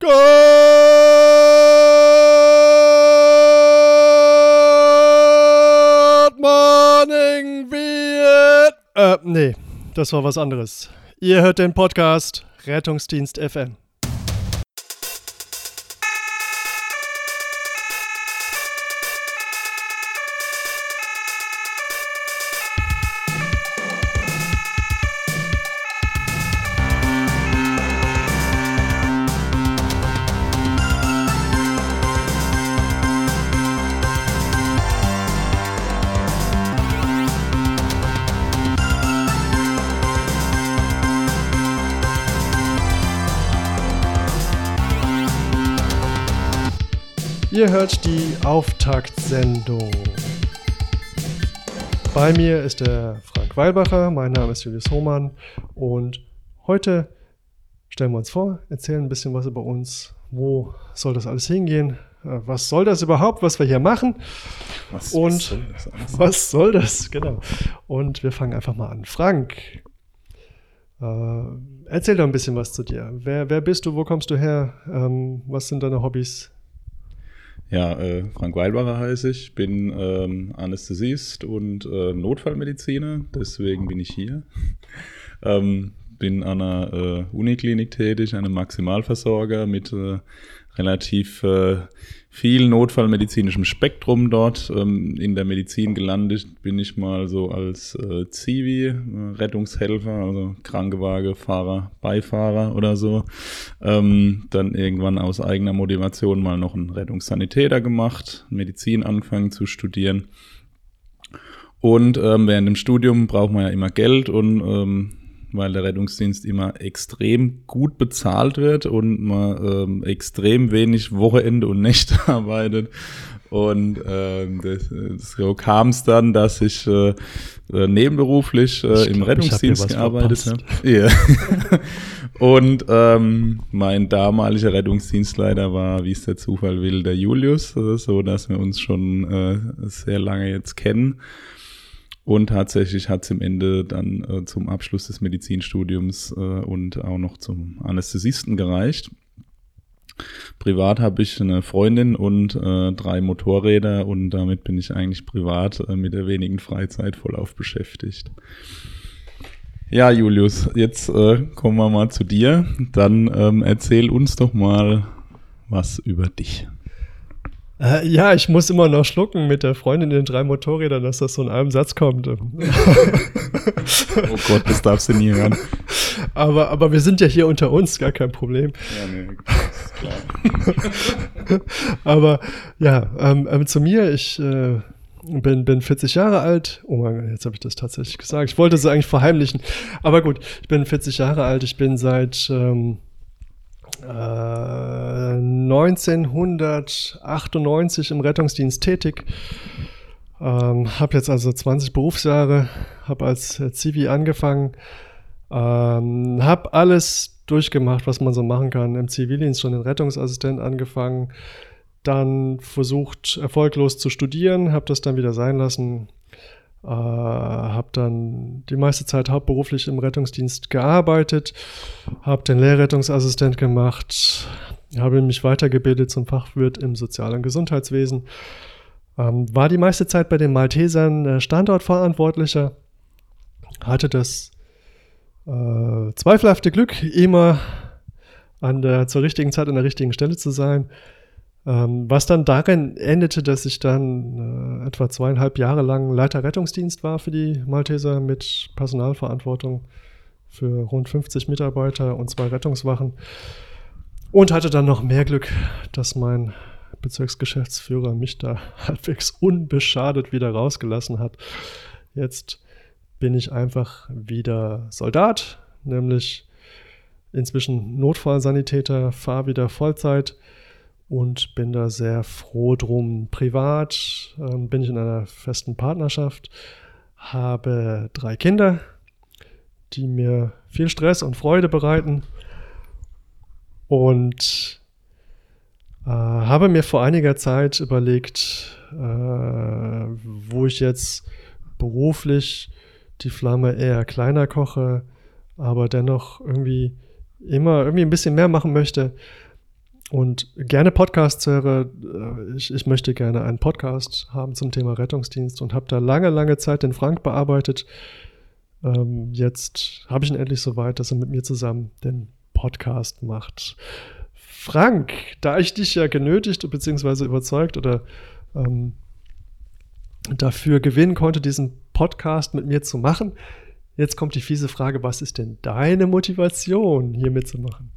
Good morning, Viet. Äh, nee, das war was anderes. Ihr hört den Podcast Rettungsdienst FM. Ihr hört die Auftaktsendung. Bei mir ist der Frank Weilbacher, mein Name ist Julius Hohmann und heute stellen wir uns vor, erzählen ein bisschen was über uns. Wo soll das alles hingehen? Äh, Was soll das überhaupt, was wir hier machen? Was, Und was soll das alles? Was soll das? Genau. Und wir fangen einfach mal an. Frank, äh, erzähl doch ein bisschen was zu dir. Wer, wer bist du? Wo kommst du her? Ähm, was sind deine Hobbys? Ja, äh, Frank Weilbacher heiße ich, bin ähm, Anästhesist und äh, Notfallmediziner, deswegen bin ich hier. ähm, bin an einer äh, Uniklinik tätig, einem Maximalversorger mit äh, relativ äh, viel notfallmedizinischem Spektrum dort. Ähm, in der Medizin gelandet bin ich mal so als äh, Zivi, äh, Rettungshelfer, also Krankenwagenfahrer, Beifahrer oder so. Ähm, dann irgendwann aus eigener Motivation mal noch einen Rettungssanitäter gemacht, Medizin angefangen zu studieren. Und ähm, während dem Studium braucht man ja immer Geld und ähm, weil der Rettungsdienst immer extrem gut bezahlt wird und man ähm, extrem wenig Wochenende und Nächte arbeitet. Und ähm, das, so kam es dann, dass ich äh, äh, nebenberuflich äh, Ich im glaub, hab Rettungsdienst was gearbeitet habe. Ja. und ähm, mein damaliger Rettungsdienstleiter war, wie es der Zufall will, der Julius, äh, so dass wir uns schon äh, sehr lange jetzt kennen. Und tatsächlich hat es im Ende dann äh, zum Abschluss des Medizinstudiums äh, und auch noch zum Anästhesisten gereicht. Privat habe ich eine Freundin und äh, drei Motorräder und damit bin ich eigentlich privat äh, mit der wenigen Freizeit vollauf beschäftigt. Ja, Julius, jetzt äh, kommen wir mal zu dir. Dann ähm, erzähl uns doch mal was über dich. Äh, ja, ich muss immer noch schlucken mit der Freundin in den drei Motorrädern, dass das so in einem Satz kommt. Oh Gott, das darfst du nie hören. aber, aber wir sind ja hier unter uns, gar kein Problem. Ja, nee, klar. Aber ja, ähm, ähm, zu mir, ich äh, bin, bin 40 Jahre alt. Oh mein Gott, jetzt habe ich das tatsächlich gesagt. Ich wollte es eigentlich verheimlichen. Aber gut, ich bin 40 Jahre alt. Ich bin seit ähm, äh, 1998 im Rettungsdienst tätig. Ähm, habe jetzt also 20 Berufsjahre, habe als äh, Zivi angefangen, ähm, habe alles durchgemacht, was man so machen kann. Im Zivildienst schon den Rettungsassistent angefangen, dann versucht erfolglos zu studieren, habe das dann wieder sein lassen, äh, habe dann die meiste Zeit hauptberuflich im Rettungsdienst gearbeitet, habe den Lehrrettungsassistent gemacht, habe mich weitergebildet zum Fachwirt im Sozial- und Gesundheitswesen, ähm, war die meiste Zeit bei den Maltesern äh, Standortverantwortlicher, hatte das äh, zweifelhafte Glück, immer an der, zur richtigen Zeit an der richtigen Stelle zu sein. Ähm, was dann darin endete, dass ich dann äh, etwa zweieinhalb Jahre lang Leiter Rettungsdienst war für die Malteser mit Personalverantwortung für rund 50 Mitarbeiter und zwei Rettungswachen. Und hatte dann noch mehr Glück, dass mein Bezirksgeschäftsführer mich da halbwegs unbeschadet wieder rausgelassen hat. Jetzt bin ich einfach wieder Soldat, nämlich inzwischen Notfallsanitäter, fahre wieder Vollzeit und bin da sehr froh drum. Privat ähm, bin ich in einer festen Partnerschaft, habe drei Kinder, die mir viel Stress und Freude bereiten und äh, habe mir vor einiger Zeit überlegt, äh, wo ich jetzt beruflich die Flamme eher kleiner koche, aber dennoch irgendwie immer irgendwie ein bisschen mehr machen möchte. und gerne Podcasts höre. Äh, ich, ich möchte gerne einen Podcast haben zum Thema Rettungsdienst und habe da lange, lange Zeit den Frank bearbeitet. Ähm, jetzt habe ich ihn endlich so weit, dass er mit mir zusammen den Podcast macht. Frank, da ich dich ja genötigt bzw. überzeugt oder ähm, dafür gewinnen konnte, diesen Podcast mit mir zu machen, jetzt kommt die fiese Frage, was ist denn deine Motivation, hier mitzumachen?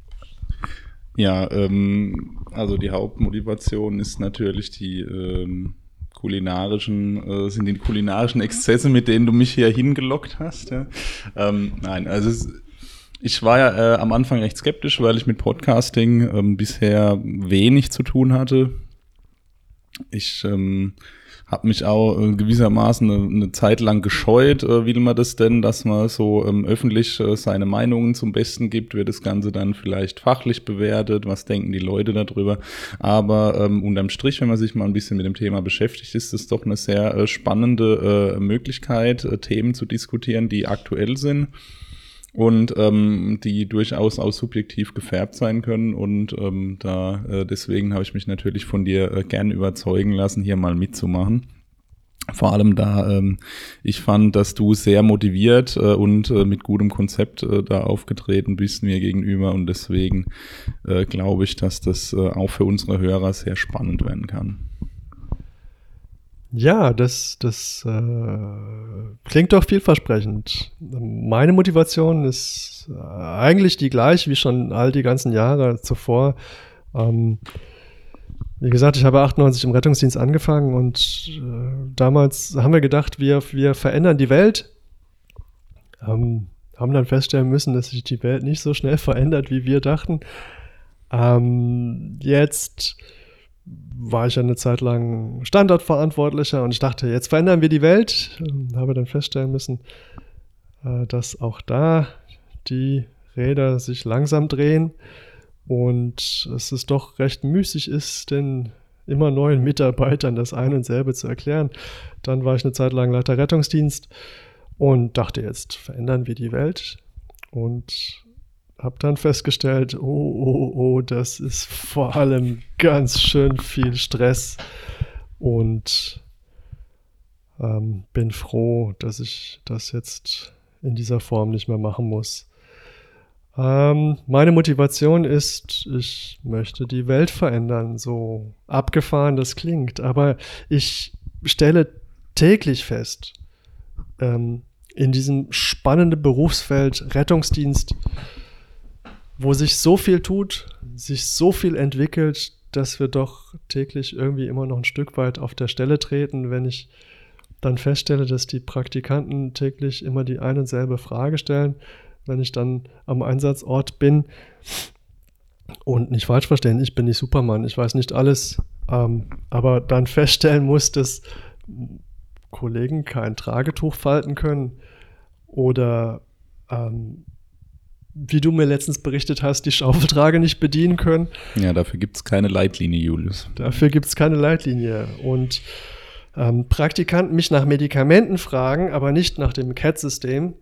Ja, ähm, also die Hauptmotivation ist natürlich die ähm, kulinarischen, äh, sind die kulinarischen Exzesse, mit denen du mich hier hingelockt hast. Ja? Ähm, nein, also es, ich war ja äh, am Anfang recht skeptisch, weil ich mit Podcasting ähm, bisher wenig zu tun hatte. Ich ähm, habe mich auch äh, gewissermaßen eine, eine, Zeit lang gescheut. Äh, will man das denn, dass man so ähm, öffentlich äh, seine Meinungen zum Besten gibt? Wird das Ganze dann vielleicht fachlich bewertet? Was denken die Leute darüber? Aber ähm, unterm Strich, wenn man sich mal ein bisschen mit dem Thema beschäftigt, ist es doch eine sehr äh, spannende äh, Möglichkeit, äh, Themen zu diskutieren, die aktuell sind und ähm, die durchaus auch subjektiv gefärbt sein können. Und ähm, da äh, deswegen habe ich mich natürlich von dir äh, gern überzeugen lassen, hier mal mitzumachen. Vor allem da ähm, ich fand, dass du sehr motiviert äh, und äh, mit gutem Konzept äh, da aufgetreten bist mir gegenüber und deswegen äh, glaube ich, dass das äh, auch für unsere Hörer sehr spannend werden kann. Ja, das, das äh, klingt doch vielversprechend. Meine Motivation ist äh, eigentlich die gleiche wie schon all die ganzen Jahre zuvor. Ähm, wie gesagt, ich habe 98 im Rettungsdienst angefangen und äh, damals haben wir gedacht, wir, wir verändern die Welt. Ähm, haben dann feststellen müssen, dass sich die Welt nicht so schnell verändert, wie wir dachten. Ähm, jetzt war ich eine Zeit lang Standortverantwortlicher und ich dachte, jetzt verändern wir die Welt. Ähm, habe dann feststellen müssen, äh, dass auch da die Räder sich langsam drehen und es ist doch recht müßig ist, den immer neuen Mitarbeitern das ein und selbe zu erklären. Dann war ich eine Zeit lang Leiter Rettungsdienst und dachte, jetzt verändern wir die Welt. Und habe dann festgestellt, oh, oh, oh, das ist vor allem ganz schön viel Stress und ähm, bin froh, dass ich das jetzt in dieser Form nicht mehr machen muss. Ähm, meine Motivation ist, ich möchte die Welt verändern, so abgefahren das klingt, aber ich stelle täglich fest, ähm, in diesem spannenden Berufsfeld Rettungsdienst, wo sich so viel tut, sich so viel entwickelt, dass wir doch täglich irgendwie immer noch ein Stück weit auf der Stelle treten, wenn ich dann feststelle, dass die Praktikanten täglich immer die eine und selbe Frage stellen, wenn ich dann am Einsatzort bin. Und nicht falsch verstehen, ich bin nicht Superman, ich weiß nicht alles, ähm, aber dann feststellen muss, dass Kollegen kein Tragetuch falten können oder ähm, wie du mir letztens berichtet hast, die Schaufeltrage nicht bedienen können. Ja, dafür gibt es keine Leitlinie, Julius. Dafür gibt es keine Leitlinie. Und ähm, Praktikanten mich nach Medikamenten fragen, aber nicht nach dem CAT-System.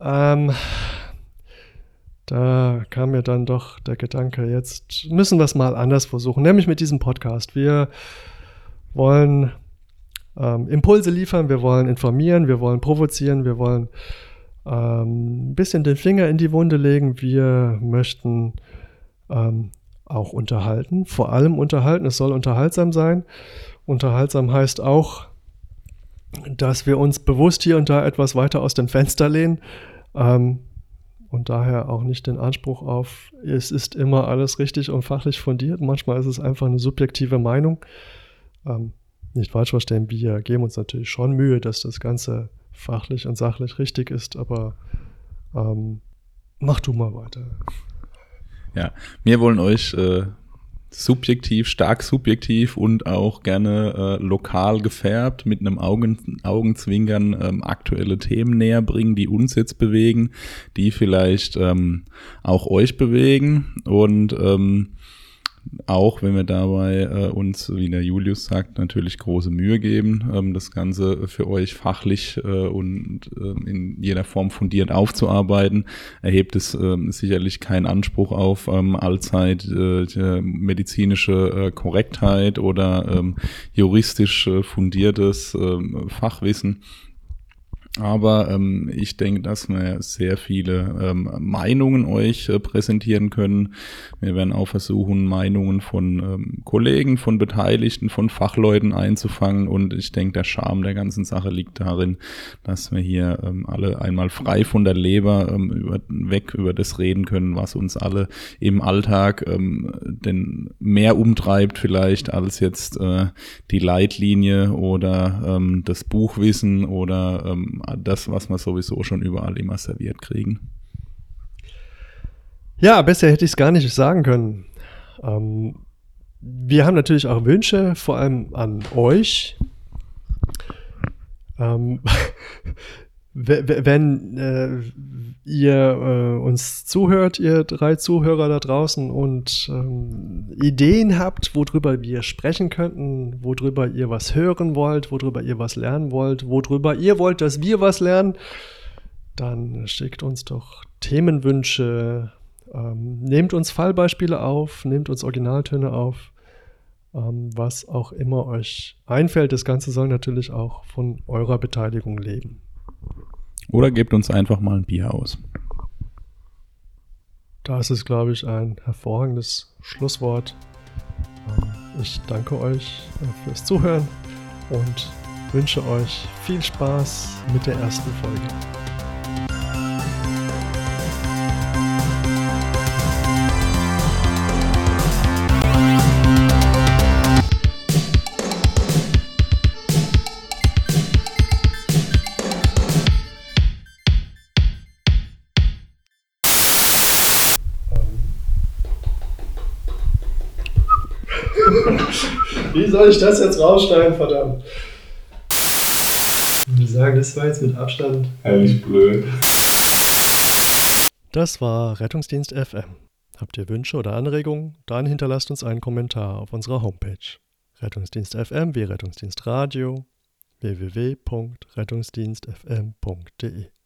Ähm, da kam mir dann doch der Gedanke, jetzt müssen wir es mal anders versuchen, nämlich mit diesem Podcast. Wir wollen ähm, Impulse liefern, wir wollen informieren, wir wollen provozieren, wir wollen ein bisschen den Finger in die Wunde legen. Wir möchten ähm, auch unterhalten, vor allem unterhalten. Es soll unterhaltsam sein. Unterhaltsam heißt auch, dass wir uns bewusst hier und da etwas weiter aus dem Fenster lehnen ähm, und daher auch nicht den Anspruch auf, es ist immer alles richtig und fachlich fundiert. Manchmal ist es einfach eine subjektive Meinung. Ähm, nicht falsch verstehen, wir geben uns natürlich schon Mühe, dass das Ganze fachlich und sachlich richtig ist, aber ähm, mach du mal weiter. Ja, wir wollen euch äh, subjektiv, stark subjektiv und auch gerne äh, lokal gefärbt mit einem Augen, Augenzwinkern ähm, aktuelle Themen näher bringen, die uns jetzt bewegen, die vielleicht ähm, auch euch bewegen und ähm, auch wenn wir dabei äh, uns, wie der Julius sagt, natürlich große Mühe geben, ähm, das Ganze für euch fachlich äh, und äh, in jeder Form fundiert aufzuarbeiten, erhebt es ähm, sicherlich keinen Anspruch auf ähm, allzeit äh, medizinische äh, Korrektheit oder ähm, juristisch äh, fundiertes ähm, Fachwissen. Aber ähm, ich denke, dass wir sehr viele ähm, Meinungen euch äh, präsentieren können. Wir werden auch versuchen, Meinungen von ähm, Kollegen, von Beteiligten, von Fachleuten einzufangen. Und ich denke, der Charme der ganzen Sache liegt darin, dass wir hier ähm, alle einmal frei von der Leber ähm, über, weg über das reden können, was uns alle im Alltag ähm, denn mehr umtreibt vielleicht als jetzt äh, die Leitlinie oder ähm, das Buchwissen oder ähm, das, was wir sowieso schon überall immer serviert kriegen. Ja, besser hätte ich es gar nicht sagen können. Ähm, wir haben natürlich auch Wünsche, vor allem an euch. Ähm, wenn äh, ihr äh, uns zuhört, ihr drei Zuhörer da draußen und ähm, Ideen habt, worüber wir sprechen könnten, worüber ihr was hören wollt, worüber ihr was lernen wollt, worüber ihr wollt, dass wir was lernen, dann schickt uns doch Themenwünsche, ähm, nehmt uns Fallbeispiele auf, nehmt uns Originaltöne auf, ähm, was auch immer euch einfällt. Das Ganze soll natürlich auch von eurer Beteiligung leben. Oder gebt uns einfach mal ein Bier aus. Das ist, glaube ich, ein hervorragendes Schlusswort. Ähm, ich danke euch äh, fürs Zuhören und wünsche euch viel Spaß mit der ersten Folge. Wie soll ich das jetzt rausschneiden, verdammt? Ich würde sagen, das war jetzt mit Abstand. Ehrlich blöd. Das war Rettungsdienst FM. Habt ihr Wünsche oder Anregungen? Dann hinterlasst uns einen Kommentar auf unserer Homepage. Rettungsdienst FM wie Rettungsdienst Radio www.rettungsdienstfm.de